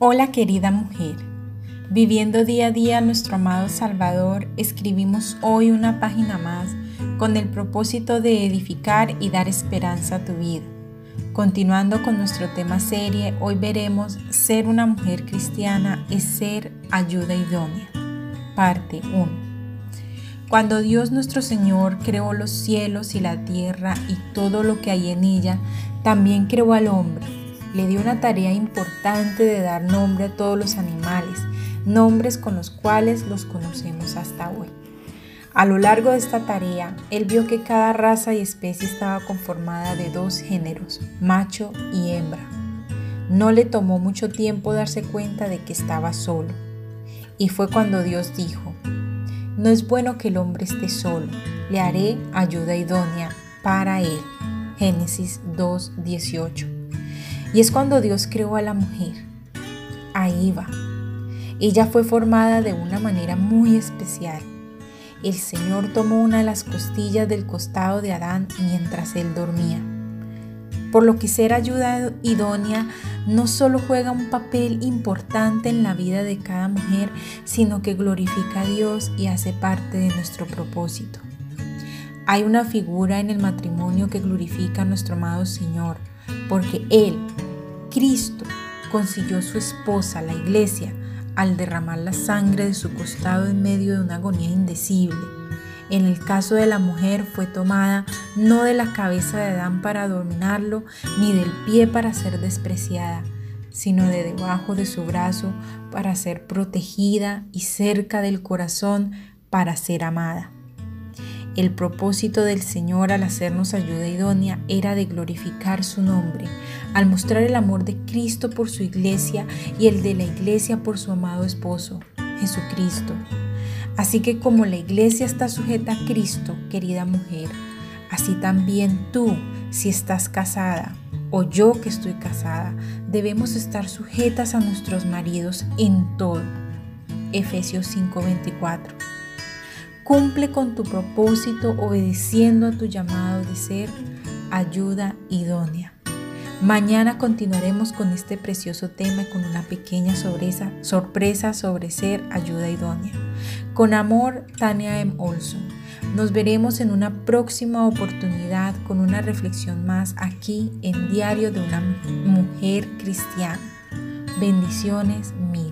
Hola querida mujer, viviendo día a día nuestro amado Salvador, escribimos hoy una página más con el propósito de edificar y dar esperanza a tu vida. Continuando con nuestro tema serie, hoy veremos Ser una mujer cristiana es ser ayuda idónea. Parte 1. Cuando Dios nuestro Señor creó los cielos y la tierra y todo lo que hay en ella, también creó al hombre le dio una tarea importante de dar nombre a todos los animales, nombres con los cuales los conocemos hasta hoy. A lo largo de esta tarea, él vio que cada raza y especie estaba conformada de dos géneros, macho y hembra. No le tomó mucho tiempo darse cuenta de que estaba solo. Y fue cuando Dios dijo, no es bueno que el hombre esté solo, le haré ayuda idónea para él. Génesis 2.18. Y es cuando Dios creó a la mujer. Ahí va. Ella fue formada de una manera muy especial. El Señor tomó una de las costillas del costado de Adán mientras él dormía. Por lo que ser ayuda idónea no solo juega un papel importante en la vida de cada mujer, sino que glorifica a Dios y hace parte de nuestro propósito. Hay una figura en el matrimonio que glorifica a nuestro amado Señor, porque Él, Cristo, consiguió su esposa, la iglesia, al derramar la sangre de su costado en medio de una agonía indecible. En el caso de la mujer fue tomada no de la cabeza de Adán para dominarlo, ni del pie para ser despreciada, sino de debajo de su brazo para ser protegida y cerca del corazón para ser amada. El propósito del Señor al hacernos ayuda idónea era de glorificar su nombre, al mostrar el amor de Cristo por su iglesia y el de la iglesia por su amado esposo, Jesucristo. Así que como la iglesia está sujeta a Cristo, querida mujer, así también tú, si estás casada, o yo que estoy casada, debemos estar sujetas a nuestros maridos en todo. Efesios 5:24. Cumple con tu propósito obedeciendo a tu llamado de ser ayuda idónea. Mañana continuaremos con este precioso tema y con una pequeña sorpresa, sorpresa sobre ser ayuda idónea. Con amor, Tania M. Olson. Nos veremos en una próxima oportunidad con una reflexión más aquí en Diario de una Mujer Cristiana. Bendiciones mías.